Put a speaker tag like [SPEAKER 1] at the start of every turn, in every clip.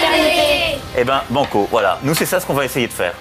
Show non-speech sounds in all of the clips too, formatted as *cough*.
[SPEAKER 1] fraternité.
[SPEAKER 2] Eh ben, banco, voilà. Nous, c'est ça ce qu'on va essayer de faire.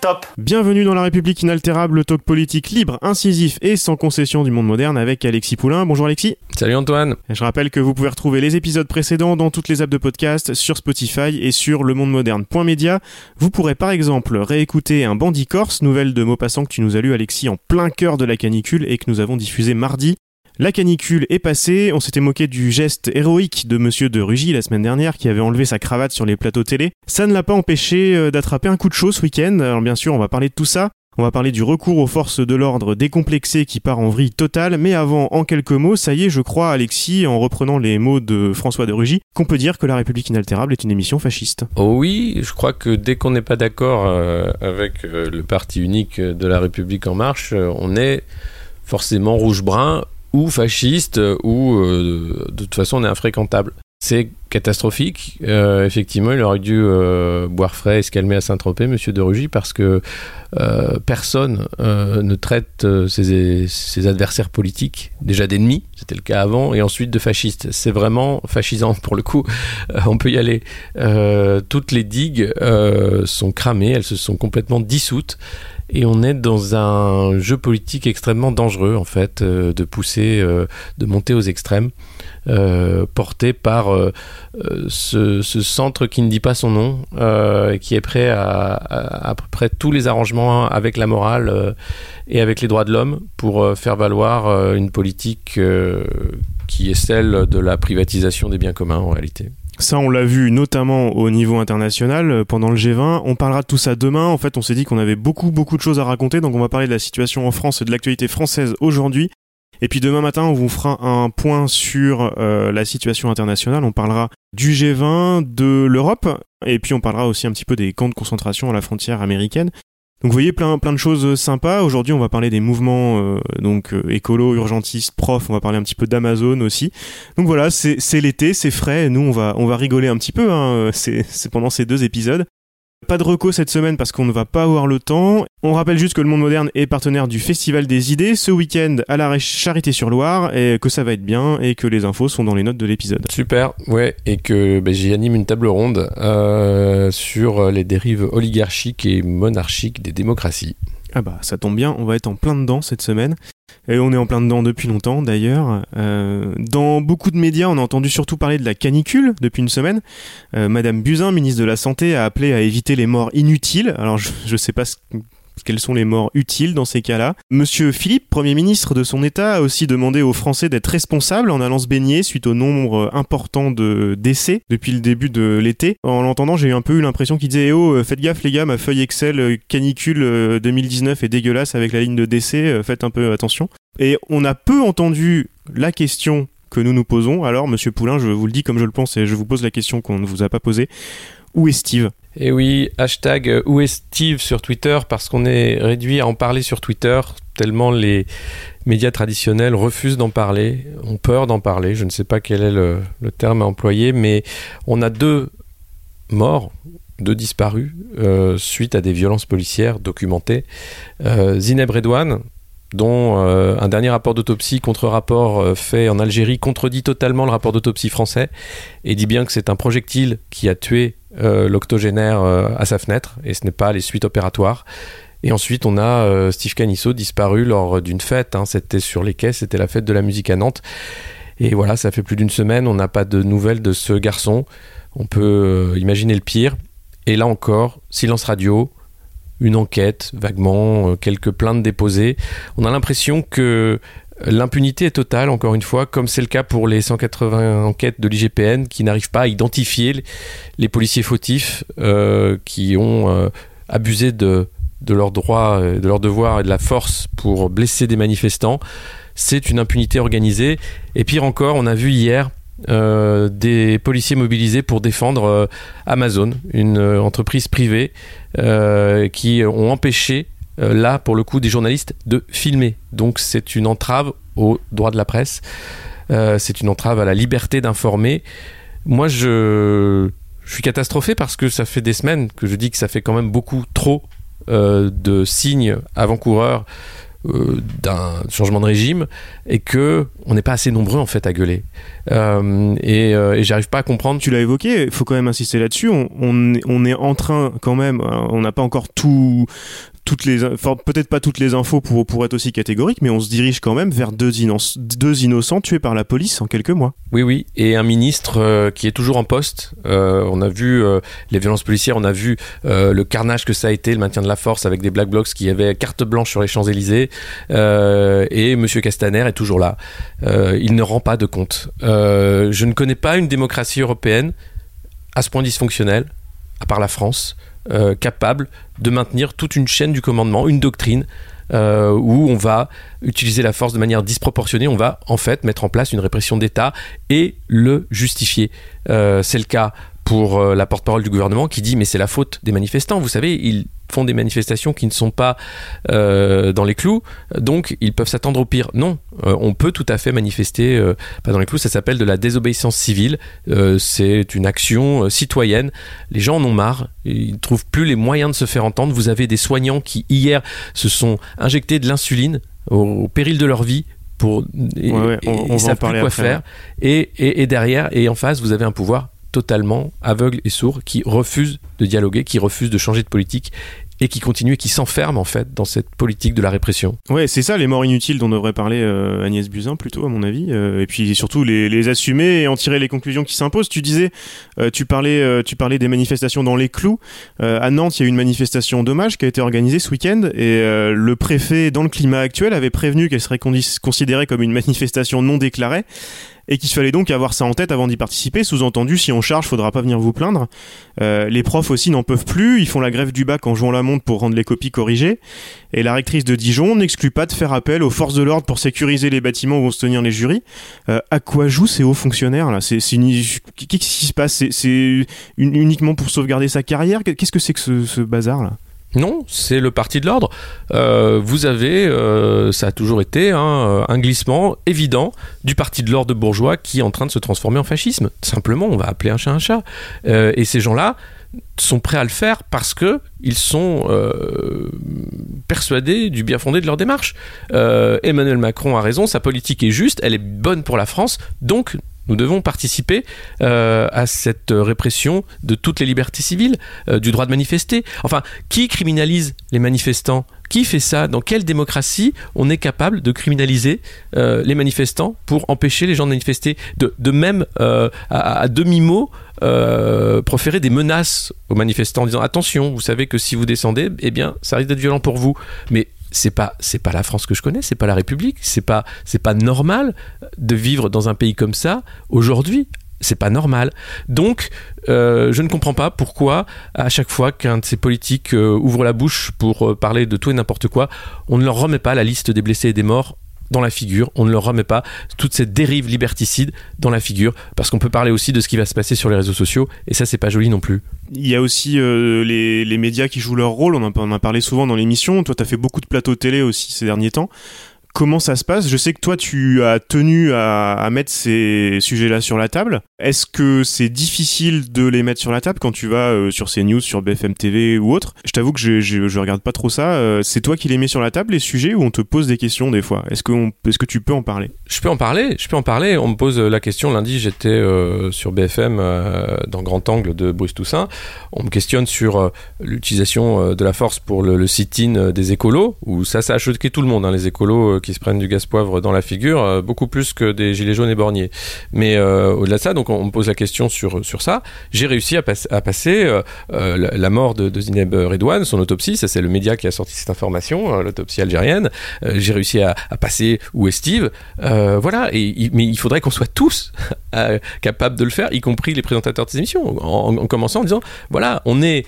[SPEAKER 2] Top
[SPEAKER 3] Bienvenue dans la République inaltérable, le talk politique libre, incisif et sans concession du monde moderne avec Alexis Poulain. Bonjour Alexis.
[SPEAKER 4] Salut Antoine.
[SPEAKER 3] Et je rappelle que vous pouvez retrouver les épisodes précédents dans toutes les apps de podcast, sur Spotify et sur lemondemoderne.media. Vous pourrez par exemple réécouter un Bandit Corse, nouvelle de Maupassant que tu nous as lu Alexis en plein cœur de la canicule et que nous avons diffusé mardi. La canicule est passée, on s'était moqué du geste héroïque de monsieur de Rugy la semaine dernière qui avait enlevé sa cravate sur les plateaux télé. Ça ne l'a pas empêché euh, d'attraper un coup de chaud ce week-end. Alors bien sûr, on va parler de tout ça. On va parler du recours aux forces de l'ordre décomplexé qui part en vrille totale, mais avant, en quelques mots, ça y est, je crois, Alexis, en reprenant les mots de François de Rugy, qu'on peut dire que La République inaltérable est une émission fasciste.
[SPEAKER 4] Oh oui, je crois que dès qu'on n'est pas d'accord euh, avec euh, le parti unique de La République en marche, on est forcément rouge-brun ou fasciste ou euh, de toute façon on est infréquentable. C'est catastrophique. Euh, effectivement, il aurait dû euh, boire frais et se calmer à Saint-Tropez, Monsieur de Rugy, parce que euh, personne ne traite ses, adversaires politiques déjà d'ennemis, c'était le cas avant, et ensuite de fascistes. C'est vraiment fascisant pour le coup. On peut y aller. Toutes les digues sont cramées, elles se sont complètement dissoutes. Et on est dans un jeu politique extrêmement dangereux, en fait, de pousser, de monter aux extrêmes, porté par ce, ce centre qui ne dit pas son nom, euh, qui est prêt à, à, tous les arrangements avec la morale euh, et avec les droits de l'homme pour euh, faire valoir euh, une politique euh, qui est celle de la privatisation des biens communs en réalité.
[SPEAKER 3] Ça, on l'a vu notamment au niveau international euh, pendant le G20. On parlera de tout ça demain. En fait, on s'est dit qu'on avait beaucoup, beaucoup de choses à raconter. Donc, on va parler de la situation en France et de l'actualité française aujourd'hui. Et puis demain matin, on vous fera un point sur euh, la situation internationale. On parlera du G20, de l'Europe, et puis on parlera aussi un petit peu des camps de concentration à la frontière américaine. Donc vous voyez plein plein de choses sympas. Aujourd'hui, on va parler des mouvements euh, donc euh, écolo, urgentistes, profs. On va parler un petit peu d'Amazon aussi. Donc voilà, c'est l'été, c'est frais. Nous, on va on va rigoler un petit peu. Hein. C'est pendant ces deux épisodes. Pas de reco cette semaine parce qu'on ne va pas avoir le temps. On rappelle juste que le Monde Moderne est partenaire du Festival des idées ce week-end à la Charité-sur-Loire et que ça va être bien et que les infos sont dans les notes de l'épisode.
[SPEAKER 4] Super, ouais, et que ben, j'y anime une table ronde euh, sur les dérives oligarchiques et monarchiques des démocraties.
[SPEAKER 3] Ah bah ça tombe bien, on va être en plein dedans cette semaine. Et on est en plein dedans depuis longtemps d'ailleurs. Euh, dans beaucoup de médias, on a entendu surtout parler de la canicule depuis une semaine. Euh, Madame Buzyn, ministre de la Santé, a appelé à éviter les morts inutiles. Alors je, je sais pas ce, quelles sont les morts utiles dans ces cas-là. Monsieur Philippe, Premier ministre de son État, a aussi demandé aux Français d'être responsables en allant se baigner suite au nombre important de décès depuis le début de l'été. En l'entendant, j'ai un peu eu l'impression qu'il disait eh oh, faites gaffe les gars, ma feuille Excel euh, canicule euh, 2019 est dégueulasse avec la ligne de décès, euh, faites un peu attention. Et on a peu entendu la question que nous nous posons. Alors, monsieur Poulain, je vous le dis comme je le pense et je vous pose la question qu'on ne vous a pas posée. Où est Steve?
[SPEAKER 4] Et oui, hashtag euh, où est Steve sur Twitter? Parce qu'on est réduit à en parler sur Twitter tellement les médias traditionnels refusent d'en parler, ont peur d'en parler. Je ne sais pas quel est le, terme à employer, mais on a deux morts, deux disparus euh, suite à des violences policières documentées. Euh, Zineb Redouane, dont un dernier rapport d'autopsie contre-rapport euh, fait en Algérie contredit totalement le rapport d'autopsie français et dit bien que c'est un projectile qui a tué l'octogénaire euh, à sa fenêtre et ce n'est pas les suites opératoires. Et ensuite, on a euh, Steve Canisso disparu lors d'une fête. hein. C'était sur les quais, c'était la fête de la musique à Nantes. Et voilà, ça fait plus d'une semaine, on n'a pas de nouvelles de ce garçon. On peut euh, imaginer le pire. Et là encore, silence radio, une enquête, vaguement, euh, quelques plaintes déposées. On a l'impression que l'impunité est totale, encore une fois, comme c'est le cas pour les 180 enquêtes de l'IGPN qui n'arrivent pas à identifier les, policiers fautifs euh, qui ont euh, abusé de, leurs droits, euh, de leurs devoirs et de la force pour blesser des manifestants. C'est une impunité organisée. Et pire encore, on a vu hier des policiers mobilisés pour défendre Amazon, une entreprise privée qui ont empêché, là pour le coup, des journalistes de filmer. Donc c'est une entrave au droit de la presse, c'est une entrave à la liberté d'informer. Moi je, suis catastrophé parce que ça fait des semaines que je dis que ça fait quand même beaucoup trop de signes avant-coureurs euh, d'un changement de régime et que on n'est pas assez nombreux en fait à gueuler. Euh, et, euh, j'arrive pas à comprendre.
[SPEAKER 3] Tu l'as évoqué, il faut quand même insister là-dessus. On, est en train quand même, on n'a pas encore tout toutes les, peut-être pas toutes les infos pour, pour être aussi catégorique, mais on se dirige quand même vers deux, innocents tués par la police en quelques mois.
[SPEAKER 4] Oui, oui, et un ministre euh, qui est toujours en poste. Euh, on a vu euh, les violences policières, on a vu le carnage que ça a été, le maintien de la force avec des black blocs qui avaient carte blanche sur les Champs-Élysées. et Monsieur Castaner est toujours là. il ne rend pas de compte. je ne connais pas une démocratie européenne à ce point dysfonctionnelle, à part la France. Euh, capable de maintenir toute une chaîne du commandement, une doctrine euh, où on va utiliser la force de manière disproportionnée, on va en fait mettre en place une répression d'État et le justifier. Euh, c'est le cas pour la porte-parole du gouvernement qui dit mais c'est la faute des manifestants. Vous savez, ils font des manifestations qui ne sont pas euh, dans les clous, donc ils peuvent s'attendre au pire. Non, euh, on peut tout à fait manifester euh, pas dans les clous, ça s'appelle de la désobéissance civile, c'est une action citoyenne. Les gens en ont marre, ils ne trouvent plus les moyens de se faire entendre. Vous avez des soignants qui hier se sont injectés de l'insuline au, péril de leur vie pour
[SPEAKER 3] on,
[SPEAKER 4] savent plus quoi faire et, et derrière et en face vous avez un pouvoir totalement aveugle et sourd qui refuse de dialoguer, qui refuse de changer de politique et qui continue et qui s'enferme en fait dans cette politique de la répression.
[SPEAKER 3] Ouais, c'est ça les morts inutiles dont devrait parler euh, Agnès Buzyn plutôt à mon avis, euh, et puis surtout les, assumer et en tirer les conclusions qui s'imposent. Tu disais, euh, tu parlais, tu parlais des manifestations dans les clous. à Nantes, il y a eu une manifestation dommage qui a été organisée ce week-end et le préfet, dans le climat actuel, avait prévenu qu'elle serait considérée comme une manifestation non déclarée et qu'il fallait donc avoir ça en tête avant d'y participer. Sous-entendu, si on charge, faudra pas venir vous plaindre. Euh, les profs aussi n'en peuvent plus, ils font la grève du bac en jouant la montre pour rendre les copies corrigées. Et la rectrice de Dijon n'exclut pas de faire appel aux forces de l'ordre pour sécuriser les bâtiments où vont se tenir les jurys. Euh, à quoi jouent ces hauts fonctionnaires là? Qu'est-ce qui se passe? C'est uniquement pour sauvegarder sa carrière? Qu'est-ce que c'est que ce bazar là?
[SPEAKER 4] Non, c'est le parti de l'ordre. Euh, vous avez, euh, ça a toujours été hein, euh, un glissement évident du parti de l'ordre bourgeois qui est en train de se transformer en fascisme. Simplement, on va appeler un chat un chat. et ces gens-là sont prêts à le faire parce que ils sont persuadés du bien fondé de leur démarche. Emmanuel Macron a raison, sa politique est juste, elle est bonne pour la France, donc nous devons participer euh, à cette répression de toutes les libertés civiles, euh, du droit de manifester. Enfin, qui criminalise les manifestants? Qui fait ça? Dans quelle démocratie on est capable de criminaliser euh, les manifestants pour empêcher les gens de manifester? De, même, à, demi-mot, proférer des menaces aux manifestants en disant attention, vous savez que si vous descendez, eh bien, ça risque d'être violent pour vous. C'est pas pas la France que je connais, c'est pas la République, c'est pas pas normal de vivre dans un pays comme ça aujourd'hui. C'est pas normal. Donc, euh, je ne comprends pas pourquoi, à chaque fois qu'un de ces politiques euh, ouvre la bouche pour euh, parler de tout et n'importe quoi, on ne leur remet pas la liste des blessés et des morts dans la figure, on ne leur remet pas toute cette dérive liberticide dans la figure, parce qu'on peut parler aussi de ce qui va se passer sur les réseaux sociaux, et ça c'est pas joli non plus.
[SPEAKER 3] Il y a aussi euh, les, les, médias qui jouent leur rôle, on en, on a parlé souvent dans l'émission, toi tu as fait beaucoup de plateaux télé aussi ces derniers temps. Comment ça se passe? Je sais que toi, tu as tenu à, mettre ces sujets-là sur la table. Est-ce que c'est difficile de les mettre sur la table quand tu vas euh, sur CNews, sur BFM TV ou autre? Je t'avoue que je, je, regarde pas trop ça. Euh, c'est toi qui les mets sur la table, les sujets, ou on te pose des questions des fois? Est-ce que, tu peux en parler?
[SPEAKER 4] Je peux en parler, je peux en parler. On me pose la question lundi, j'étais euh, sur BFM dans Grand Angle de Bruce Toussaint. On me questionne sur l'utilisation de la force pour le, sit-in des écolos, où ça, ça a choqué tout le monde, hein, les écolos qui se prennent du gaz poivre dans la figure, euh, beaucoup plus que des gilets jaunes et borniers. Mais euh, au-delà de ça, donc on, me pose la question sur, sur ça. J'ai réussi à, passer euh, la, mort de, Zineb Redouane, son autopsie, ça c'est le média qui a sorti cette information, l'autopsie algérienne. J'ai réussi à, passer où est Steve. voilà, mais il faudrait qu'on soit tous *laughs* capables de le faire, y compris les présentateurs de ces émissions, en, commençant en disant, voilà, on est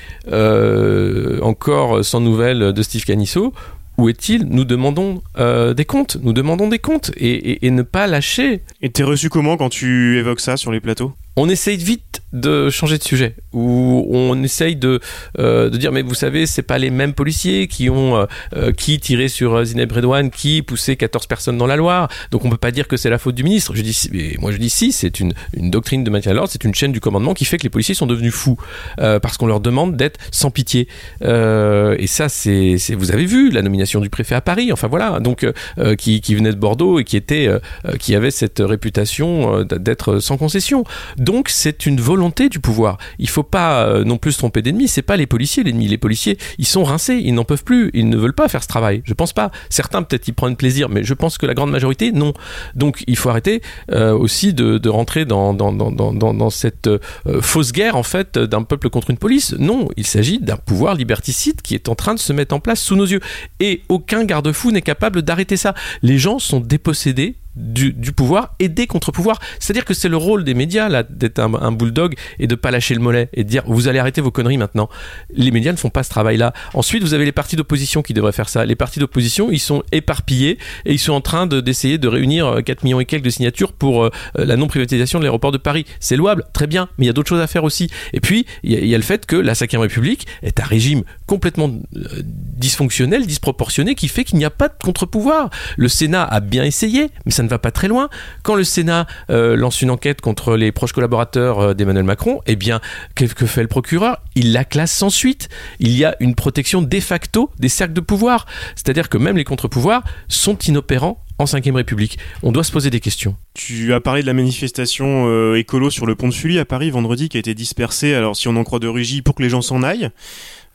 [SPEAKER 4] encore sans nouvelles de Steve Canisso où est-il? Nous demandons euh, des comptes, nous demandons des comptes et, et, et ne pas lâcher.
[SPEAKER 3] Et t'es reçu comment quand tu évoques ça sur les plateaux?
[SPEAKER 4] On essaye vite de changer de sujet, où on essaye de, euh, de dire mais vous savez c'est pas les mêmes policiers qui ont euh, euh, qui tiré sur Zineb Redouane, qui poussé 14 personnes dans la Loire, donc on peut pas dire que c'est la faute du ministre. Je dis moi je dis si, c'est une, une doctrine de maintien de l'ordre, c'est une chaîne du commandement qui fait que les policiers sont devenus fous parce qu'on leur demande d'être sans pitié. Et ça c'est vous avez vu la nomination du préfet à Paris, enfin voilà donc qui, qui venait de Bordeaux et qui était qui avait cette réputation d'être sans concession. Donc c'est une volonté du pouvoir. Il faut pas euh, non plus se tromper d'ennemi. C'est pas les policiers l'ennemi. Les policiers, ils sont rincés. Ils n'en peuvent plus. Ils ne veulent pas faire ce travail. Je pense pas. Certains peut-être ils prennent plaisir, mais je pense que la grande majorité non. Donc il faut arrêter euh, aussi de, rentrer dans cette euh, fausse guerre en fait d'un peuple contre une police. Non, il s'agit d'un pouvoir liberticide qui est en train de se mettre en place sous nos yeux. Et aucun garde-fou n'est capable d'arrêter ça. Les gens sont dépossédés du, pouvoir et des contre-pouvoirs. C'est-à-dire que c'est le rôle des médias là d'être un, bulldog et de pas lâcher le mollet et de dire vous allez arrêter vos conneries maintenant. Les médias ne font pas ce travail-là. Ensuite, vous avez les partis d'opposition qui devraient faire ça. Les partis d'opposition, ils sont éparpillés et ils sont en train de- d'essayer de, réunir euh, 4 millions et quelques de signatures pour euh, la non-privatisation de l'aéroport de Paris. C'est louable, très bien, mais il y a d'autres choses à faire aussi. Et puis, il y, a- le fait que la 5ème République est un régime complètement euh, dysfonctionnel, disproportionné, qui fait qu'il n'y a pas de contre-pouvoir. Le Sénat a bien essayé, mais ça ne va pas très loin. Quand le Sénat euh, lance une enquête contre les proches collaborateurs euh, d'Emmanuel Macron, eh bien, que, que fait le procureur? Il la classe sans suite. Il y a une protection de facto des cercles de pouvoir. C'est-à-dire que même les contre-pouvoirs sont inopérants en 5ème République. On doit se poser des questions.
[SPEAKER 3] Tu as parlé de la manifestation euh, écolo sur le pont de Sully à Paris vendredi qui a été dispersée, alors si on en croit de Rugy, pour que les gens s'en aillent.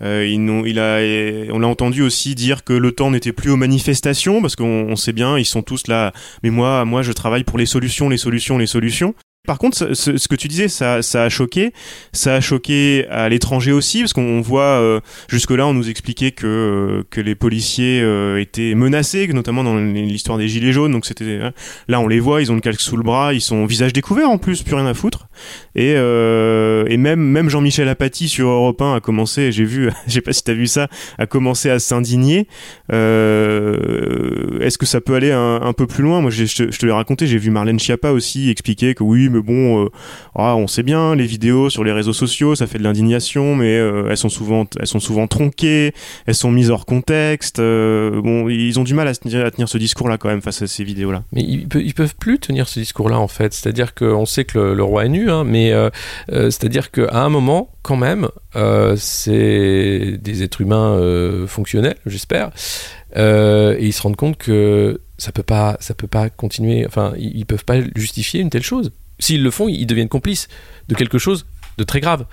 [SPEAKER 3] Euh, il a, on l'a entendu aussi dire que le temps n'était plus aux manifestations parce qu'on on sait bien, ils sont tous là. Mais moi, moi, je travaille pour les solutions, les solutions, les solutions. Par contre, ce, ce- que tu disais, ça, ça a choqué. Ça a choqué à l'étranger aussi, parce qu'on voit euh, jusque-là, on nous expliquait que euh, que les policiers euh, étaient menacés, que notamment dans l'histoire des gilets jaunes. Donc c'était hein, là, on les voit, ils ont le calque sous le bras, ils sont visage découvert en plus, plus rien à foutre. Et euh, et même même Jean-Michel Apathy sur Europe 1 a commencé, j'ai vu, *laughs* je sais pas si t'as vu ça, a commencé à s'indigner. Euh, Est-ce que ça peut aller un, peu plus loin? Moi, je, je te l'ai raconté, j'ai vu Marlène Schiappa aussi expliquer que oui, mais bon, euh, ah, on sait bien, les vidéos sur les réseaux sociaux, ça fait de l'indignation, mais euh, elles sont souvent, elles sont souvent tronquées, elles sont mises hors contexte. euh, bon, ils ont du mal à, tenir, ce discours-là quand même face à ces vidéos-là.
[SPEAKER 4] Mais ils, pe- peuvent plus tenir ce discours-là en fait. C'est-à-dire qu'on sait que le, roi est nu, hein, mais c'est-à-dire qu'à un moment, quand même, c'est des êtres humains fonctionnels, j'espère, et ils se rendent compte que ça peut pas, ça peut pas continuer. Enfin, ils peuvent pas justifier une telle chose. S'ils le font, ils deviennent complices de quelque chose de très grave.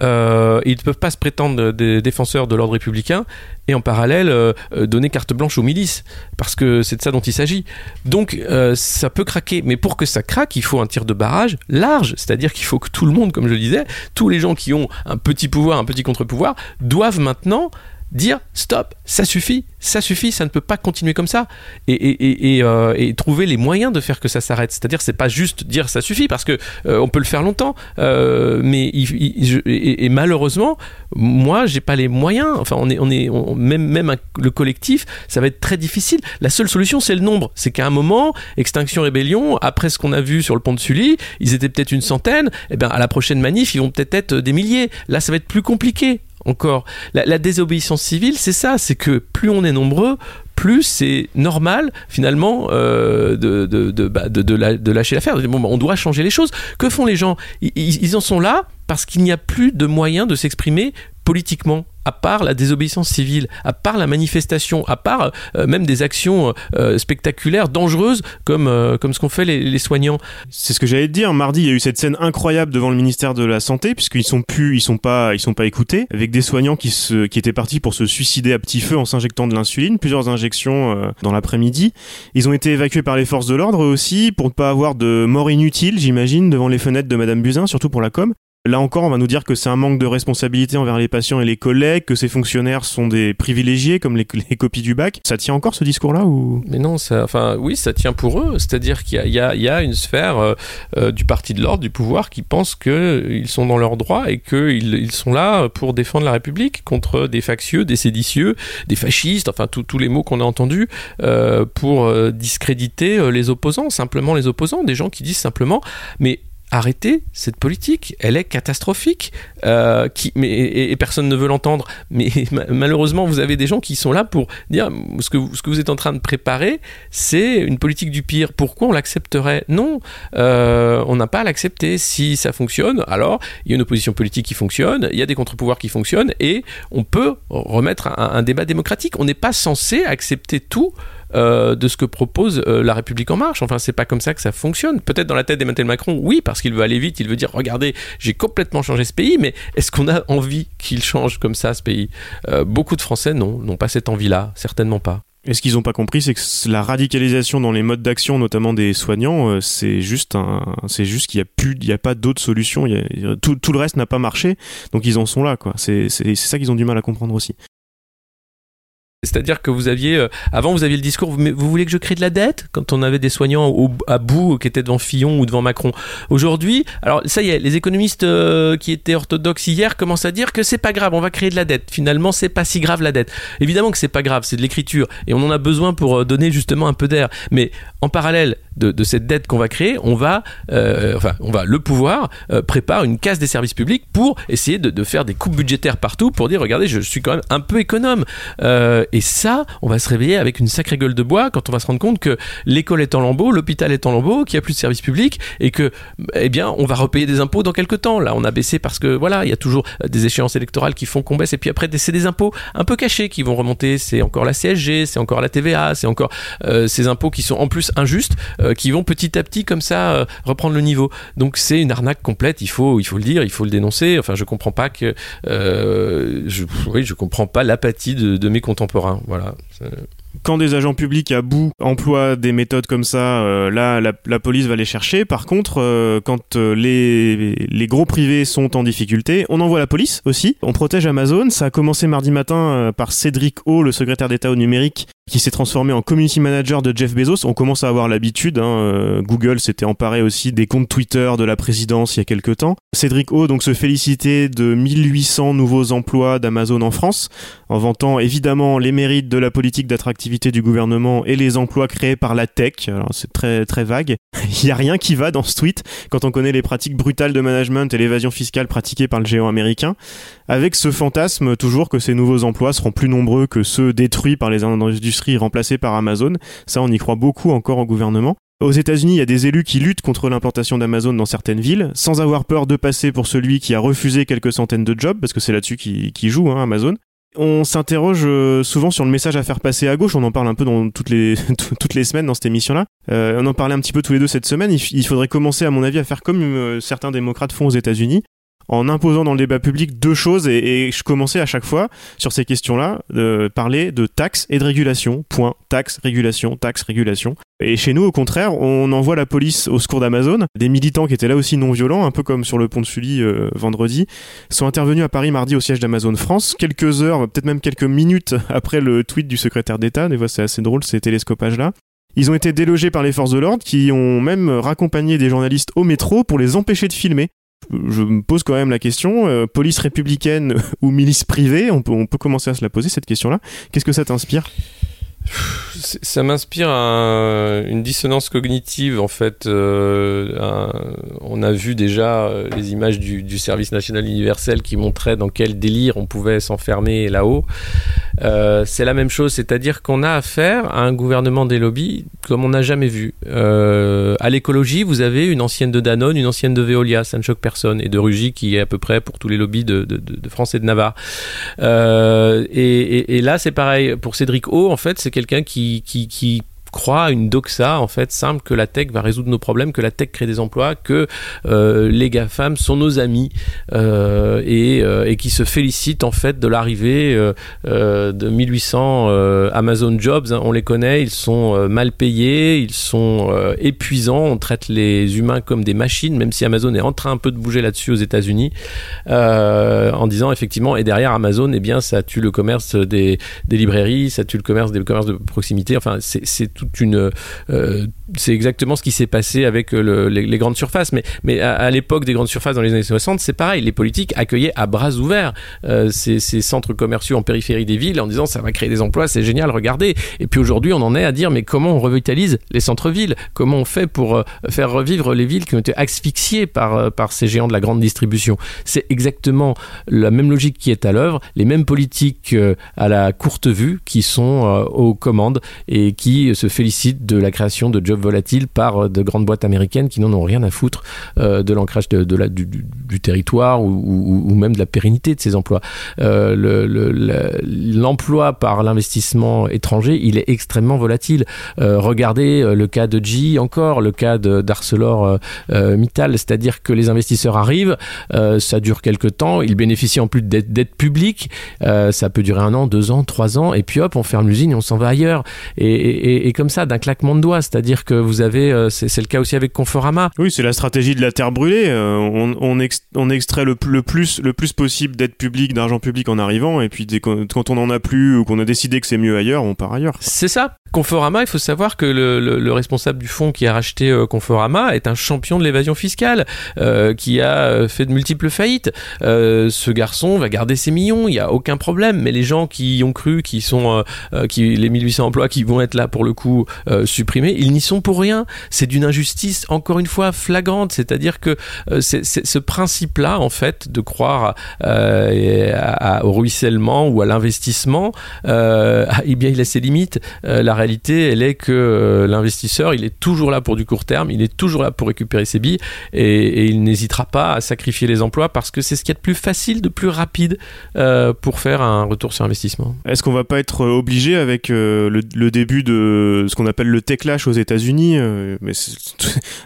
[SPEAKER 4] Euh, ils ne peuvent pas se prétendre des défenseurs de l'ordre républicain et en parallèle euh, euh, donner carte blanche aux milices, parce que c'est de ça dont il s'agit. Donc ça peut craquer, mais pour que ça craque, il faut un tir de barrage large, c'est-à-dire qu'il faut que tout le monde, comme je le disais, tous les gens qui ont un petit pouvoir, un petit contre-pouvoir, doivent maintenant dire stop, ça suffit, ça suffit, ça ne peut pas continuer comme ça, et, et, et, euh, et trouver les moyens de faire que ça s'arrête. C'est-à-dire, c'est pas juste dire ça suffit parce que euh, on peut le faire longtemps, euh, mais et, malheureusement, moi, j'ai pas les moyens. Enfin, on est, on est, même, même le collectif, ça va être très difficile. La seule solution, c'est le nombre. C'est qu'à un moment, Extinction Rébellion, après ce qu'on a vu sur le pont de Sully, ils étaient peut-être une centaine. Et bien, à la prochaine manif, ils vont peut-être être des milliers. Là, ça va être plus compliqué encore. La, désobéissance civile, c'est ça, c'est que plus on est nombreux, plus c'est normal finalement euh, de, de, bah, de, lâcher l'affaire. Bon, bah, on doit changer les choses. Que font les gens? Ils en sont là parce qu'il n'y a plus de moyens de s'exprimer politiquement à part la désobéissance civile, à part la manifestation, à part euh, même des actions euh, spectaculaires, dangereuses, comme, euh, comme ce qu'ont fait les, soignants.
[SPEAKER 3] C'est ce que j'allais te dire. Mardi, il y a eu cette scène incroyable devant le ministère de la Santé, puisqu'ils sont plus, ils sont pas, ils sont pas écoutés, avec des soignants qui étaient partis pour se suicider à petit feu en s'injectant de l'insuline, plusieurs injections euh, dans l'après-midi. Ils ont été évacués par les forces de l'ordre aussi, pour ne pas avoir de mort inutile, j'imagine, devant les fenêtres de Madame Buzyn, surtout pour la com. Là encore, on va nous dire que c'est un manque de responsabilité envers les patients et les collègues, que ces fonctionnaires sont des privilégiés comme les, copies du bac. Ça tient encore ce discours-là ou?
[SPEAKER 4] Mais non, ça, enfin, oui, ça tient pour eux. C'est-à-dire qu'il y, a, une sphère euh, euh, du parti de l'ordre, du pouvoir, qui pense qu'ils sont dans leurs droits et qu'ils ils sont là pour défendre la République contre des factieux, des séditieux, des fascistes, enfin tous les mots qu'on a entendus euh, pour euh, discréditer les opposants, simplement les opposants, des gens qui disent simplement, mais arrêtez cette politique, elle est catastrophique, euh, et, personne ne veut l'entendre. Mais *laughs* malheureusement, vous avez des gens qui sont là pour dire ce que, ce que vous êtes en train de préparer, c'est une politique du pire. Pourquoi on l'accepterait? Non, euh, on n'a pas à l'accepter. Si ça fonctionne, alors il y a une opposition politique qui fonctionne, il y a des contre-pouvoirs qui fonctionnent, et on peut remettre un débat démocratique. On n'est pas censé accepter tout euh, de ce que propose euh, la République en marche. Enfin, c'est pas comme ça que ça fonctionne. Peut-être dans la tête d'Emmanuel Macron, oui, parce qu'il veut aller vite, il veut dire regardez, j'ai complètement changé ce pays, mais est-ce qu'on a envie qu'il change comme ça ce pays? Euh, Beaucoup de Français non, n'ont pas cette envie-là, certainement pas.
[SPEAKER 3] Et ce qu'ils n'ont pas compris, c'est que la radicalisation dans les modes d'action, notamment des soignants, c'est juste c'est juste qu'il y a plus, il a pas d'autre solution. tout, le reste n'a pas marché, donc ils en sont là, c'est ça qu'ils ont du mal à comprendre aussi.
[SPEAKER 4] C'est-à-dire que vous aviez, euh, avant vous aviez le discours, vous, vous, voulez que je crée de la dette Quand on avait des soignants à bout qui étaient devant Fillon ou devant Macron. Aujourd'hui, alors ça y est, les économistes euh, qui étaient orthodoxes hier commencent à dire que c'est pas grave, on va créer de la dette. Finalement, c'est pas si grave la dette. Évidemment que c'est pas grave, c'est de l'écriture et on en a besoin pour euh, donner justement un peu d'air. Mais en parallèle de, cette dette qu'on va créer, on va, enfin, on va, le pouvoir prépare une casse des services publics pour essayer de, faire des coupes budgétaires partout pour dire regardez, je suis quand même un peu économe. Et ça, on va se réveiller avec une sacrée gueule de bois quand on va se rendre compte que l'école est en lambeau, l'hôpital est en lambeau, qu'il n'y a plus de services publics et que, eh bien, on va repayer des impôts dans quelques temps. Là, on a baissé parce que, voilà, il y a toujours des échéances électorales qui font qu'on baisse et puis après, c'est des impôts un peu cachés qui vont remonter. C'est encore la CSG, c'est encore la TVA, c'est encore euh, ces impôts qui sont en plus injustes, euh, qui vont petit à petit comme ça euh, reprendre le niveau. Donc c'est une arnaque complète. Il faut, il faut le dire, il faut le dénoncer. Enfin, je comprends pas que, je, oui, je comprends pas l'apathie de, de mes contemporains voilà.
[SPEAKER 3] Quand des agents publics à bout emploient des méthodes comme ça, euh, là, la, police va les chercher. Par contre, euh, quand euh, les, les gros privés sont en difficulté, on envoie la police aussi. On protège Amazon. Ça a commencé mardi matin par Cédric O, le secrétaire d'État au numérique, qui s'est transformé en community manager de Jeff Bezos. On commence à avoir l'habitude. Hein. Euh, Google s'était emparé aussi des comptes Twitter de la présidence il y a quelques temps. Cédric O donc se félicitait de 1800 nouveaux emplois d'Amazon en France, en vantant évidemment les mérites de la politique d'attractivité du gouvernement et les emplois créés par la tech. Alors c'est très très vague. *laughs* il y a rien qui va dans ce tweet quand on connaît les pratiques brutales de management et l'évasion fiscale pratiquées par le géant américain, avec ce fantasme toujours que ces nouveaux emplois seront plus nombreux que ceux détruits par les industries remplacée par Amazon. Ça, on y croit beaucoup encore au gouvernement. Aux États-Unis, il y a des élus qui luttent contre l'implantation d'Amazon dans certaines villes, sans avoir peur de passer pour celui qui a refusé quelques centaines de jobs, parce que c'est là-dessus qu'il joue, hein, Amazon. On s'interroge euh, souvent sur le message à faire passer à gauche. On en parle un peu dans toutes les *laughs* toutes les semaines dans cette émission-là. Euh, on en parlait un petit peu tous les deux cette semaine. Il, faudrait commencer, à mon avis, à faire comme euh, certains démocrates font aux États-Unis, en imposant dans le débat public deux choses et, je commençais à chaque fois sur ces questions-là de parler de taxes et de régulation. Point. Taxes, régulation, taxes, régulation. Et chez nous, au contraire, on envoie la police au secours d'Amazon. Des militants qui étaient là aussi non violents, un peu comme sur le pont de Sully euh, vendredi, sont intervenus à Paris mardi au siège d'Amazon France. Quelques heures, peut-être même quelques minutes après le tweet du secrétaire d'État. Des fois, c'est assez drôle ces télescopages-là. Ils ont été délogés par les forces de l'ordre qui ont même raccompagné des journalistes au métro pour les empêcher de filmer je me pose quand même la question, euh, police républicaine *laughs* ou milice privée, on peut, on peut commencer à se la poser cette question-là. Qu'est-ce que ça t'inspire?
[SPEAKER 4] Ça m'inspire une dissonance cognitive en fait. Euh, on a vu déjà euh, les images du, service national universel qui montraient dans quel délire on pouvait s'enfermer là-haut. Euh, c'est la même chose, c'est-à-dire qu'on a affaire à un gouvernement des lobbies comme on n'a jamais vu. à l'écologie, vous avez une ancienne de Danone, une ancienne de Veolia, ça ne choque personne, et de Rugy qui est à peu près pour tous les lobbies de, France et de Navarre. Et, et, et, là, c'est pareil pour Cédric O. En fait, c'est quelqu'un qui, qui, croient une doxa en fait simple que la tech va résoudre nos problèmes, que la tech crée des emplois, que euh, les GAFAM sont nos amis euh, et, euh, et, qui se félicitent en fait de l'arrivée de 1800 Amazon Jobs. Hein, on les connaît, ils sont mal payés, ils sont épuisants, on traite les humains comme des machines, même si Amazon est en train un peu de bouger là-dessus aux États-Unis, en disant effectivement et derrière Amazon, eh bien ça tue le commerce des, des librairies, ça tue le commerce des commerces de proximité. Enfin, c'est une c'est exactement ce qui s'est passé avec le, les, grandes surfaces. Mais, à, l'époque des grandes surfaces dans les années 60, c'est pareil. Les politiques accueillaient à bras ouverts euh, ces, centres commerciaux en périphérie des villes en disant ça va créer des emplois, c'est génial, regardez. Et puis aujourd'hui, on en est à dire mais comment on revitalise les centres-villes? Comment on fait pour euh, faire revivre les villes qui ont été asphyxiées par, euh, par ces géants de la grande distribution? C'est exactement la même logique qui est à l'œuvre, les mêmes politiques euh, à la courte vue qui sont euh, aux commandes et qui se félicitent de la création de jobs volatiles par de grandes boîtes américaines qui n'en ont rien à foutre euh, de l'ancrage de, de la, du, territoire ou, même de la pérennité de ces emplois. Euh, L'emploi le, par l'investissement étranger, il est extrêmement volatile. Euh, regardez euh, le cas de GE encore, le cas d'Arcelor euh, Mittal, c'est-à-dire que les investisseurs arrivent, euh, ça dure quelques temps, ils bénéficient en plus d'aides publiques, euh, ça peut durer un an, deux ans, trois ans, et puis hop, on ferme l'usine et on s'en va ailleurs. Et comme ça, d'un claquement de doigts, c'est-à-dire que vous avez, c'est le cas aussi avec Conforama.
[SPEAKER 3] Oui, c'est la stratégie de la terre brûlée. Euh, on, on, ex, on, extrait le, le, plus, le plus possible d'aide publique, d'argent public en arrivant, et puis dès, quand on en a plus ou qu'on a décidé que c'est mieux ailleurs, on part ailleurs.
[SPEAKER 4] C'est ça. Conforama, il faut savoir que le, le, le, responsable du fonds qui a racheté euh, Conforama est un champion de l'évasion fiscale, euh, qui a fait de multiples faillites. Euh, ce garçon va garder ses millions, il n'y a aucun problème. Mais les gens qui y ont cru, qui sont euh, qui, les 1800 emplois qui vont être là pour le coup euh, supprimés, ils n'y sont pour rien. C'est d'une injustice, encore une fois, flagrante. C'est-à-dire que c'est ce principe-là, en fait, de croire à, au ruissellement ou à l'investissement, eh bien, il a ses limites. la réalité, elle est que euh, l'investisseur, il est toujours là pour du court terme, il est toujours là pour récupérer ses billes et, il n'hésitera pas à sacrifier les emplois parce que c'est ce qu'il y a de plus facile, de plus rapide euh, pour faire un retour sur investissement.
[SPEAKER 3] Est-ce qu'on va pas être obligé avec euh, le, début de ce qu'on appelle le techlash aux États-Unis euh, Mais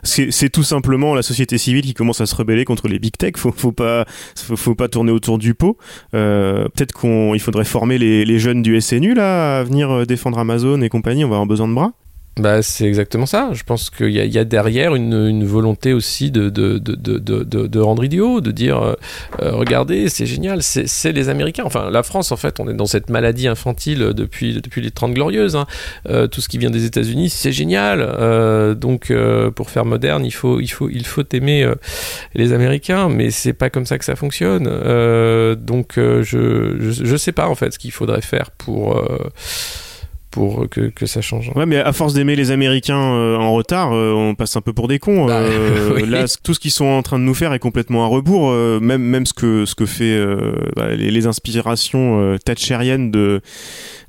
[SPEAKER 3] c'est tout simplement la société civile qui commence à se rebeller contre les big tech. Faut, pas, faut, pas tourner autour du pot. Euh, Peut-être qu'il faudrait former les, jeunes du SNU là à venir défendre Amazon et compagnie, on va avoir besoin de bras
[SPEAKER 4] bah, c'est exactement ça. Je pense qu'il y, a derrière une, volonté aussi de, rendre idiot, de dire euh, regardez, c'est génial, c'est les Américains. Enfin, la France, en fait, on est dans cette maladie infantile depuis, depuis les 30 glorieuses. Hein. Euh, tout ce qui vient des États-Unis, c'est génial. Euh, donc, pour faire moderne, il faut aimer les Américains, mais c'est pas comme ça que ça fonctionne. donc, je, je, je, sais pas, en fait, ce qu'il faudrait faire pour pour que, que ça change.
[SPEAKER 3] Ouais, mais à force d'aimer les Américains euh, en retard, euh, on passe un peu pour des cons.
[SPEAKER 4] Bah,
[SPEAKER 3] euh, *laughs*
[SPEAKER 4] oui.
[SPEAKER 3] Là, tout ce qu'ils sont en train de nous faire est complètement à rebours. Euh, même même ce que ce que fait bah, les, les, inspirations thatcheriennes de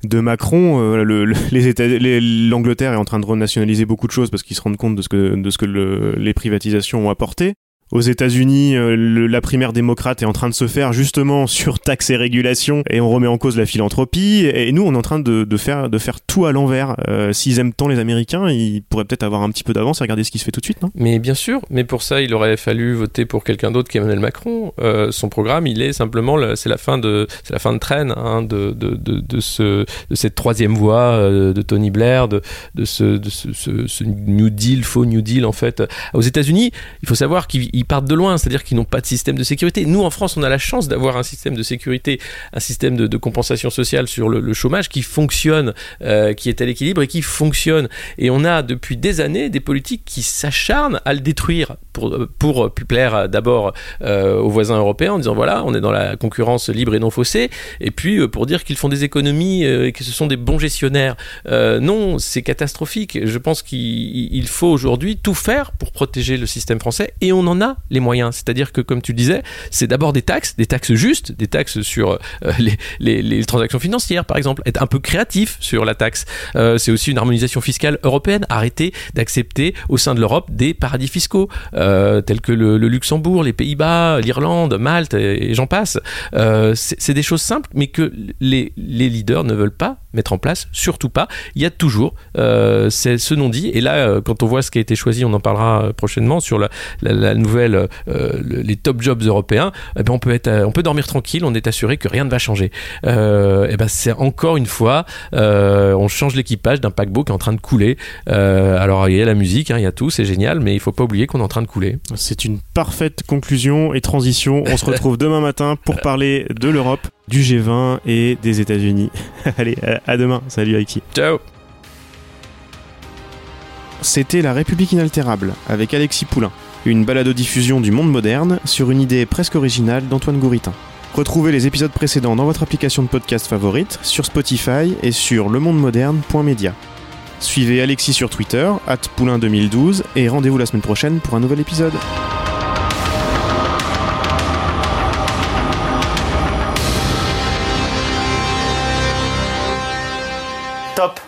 [SPEAKER 3] de Macron, le, le, les l'Angleterre est en train de renationaliser beaucoup de choses parce qu'ils se rendent compte de ce que de ce que le, les privatisations ont apporté aux États-Unis, euh, la primaire démocrate est en train de se faire justement *laughs* sur taxes et régulations, et on remet en cause la philanthropie. Et nous, on est en train de, faire tout à l'envers. Euh, S'ils aiment tant les Américains, ils pourraient peut-être avoir un petit peu d'avance et regarder ce qui se fait tout de suite, non?
[SPEAKER 4] Mais bien sûr. Mais pour ça, il aurait fallu voter pour quelqu'un d'autre qu'Emmanuel Macron. Euh, son programme, il est simplement, c'est la fin de, la fin de traîne hein, de, de, de, ce, de cette troisième voie de Tony Blair, de, de ce, de ce, ce New Deal, faux New Deal en fait. Aux États-Unis, il faut savoir qu'il partent de loin, c'est-à-dire qu'ils n'ont pas de système de sécurité. Nous, en France, on a la chance d'avoir un système de sécurité, un système de, compensation sociale sur le, chômage qui fonctionne, euh, qui est à l'équilibre et qui fonctionne. Et on a depuis des années des politiques qui s'acharnent à le détruire pour, pour plaire d'abord euh, aux voisins européens en disant voilà, on est dans la concurrence libre et non faussée, et puis euh, pour dire qu'ils font des économies et que ce sont des bons gestionnaires. Non, c'est catastrophique. Je pense qu'il faut aujourd'hui tout faire pour protéger le système français et on en a les moyens. C'est-à-dire que, comme tu le disais, c'est d'abord des taxes, des taxes justes, des taxes sur euh, *laughs* les, transactions financières, par exemple, être un peu créatif sur la taxe. Euh, c'est aussi une harmonisation fiscale européenne, arrêter d'accepter au sein de l'Europe des paradis fiscaux, euh, tels que le, Luxembourg, les Pays-Bas, l'Irlande, Malte, et, j'en passe. c'est des choses simples, mais que les leaders ne veulent pas mettre en place, surtout pas. Il y a toujours euh, ce non-dit. Et là, euh, quand on voit ce qui a été choisi, on en parlera euh, prochainement sur la, nouvelle, euh, le- les top jobs européens. eh ben, on peut être, euh, on peut dormir tranquille. On est assuré que rien ne va changer. Euh, et ben c'est encore une fois, on change l'équipage d'un paquebot qui est en train de couler. Alors il y a la musique, hein, il y a tout, c'est génial, mais il faut pas oublier qu'on est en train de couler.
[SPEAKER 3] C'est une parfaite conclusion et transition. On se retrouve demain matin pour parler de l'Europe, du G20 et des États-Unis. *laughs* Allez, à- demain. Salut Alexis.
[SPEAKER 4] Ciao.
[SPEAKER 3] C'était La République inaltérable avec Alexis Poulain, une balado-diffusion du monde moderne sur une idée presque originale d'Antoine Gouritin. Retrouvez les épisodes précédents dans votre application de podcast favorite, sur Spotify et sur lemondemoderne.media. Suivez Alexis sur Twitter, poulain2012, et rendez-vous la semaine prochaine pour un nouvel épisode.
[SPEAKER 2] Top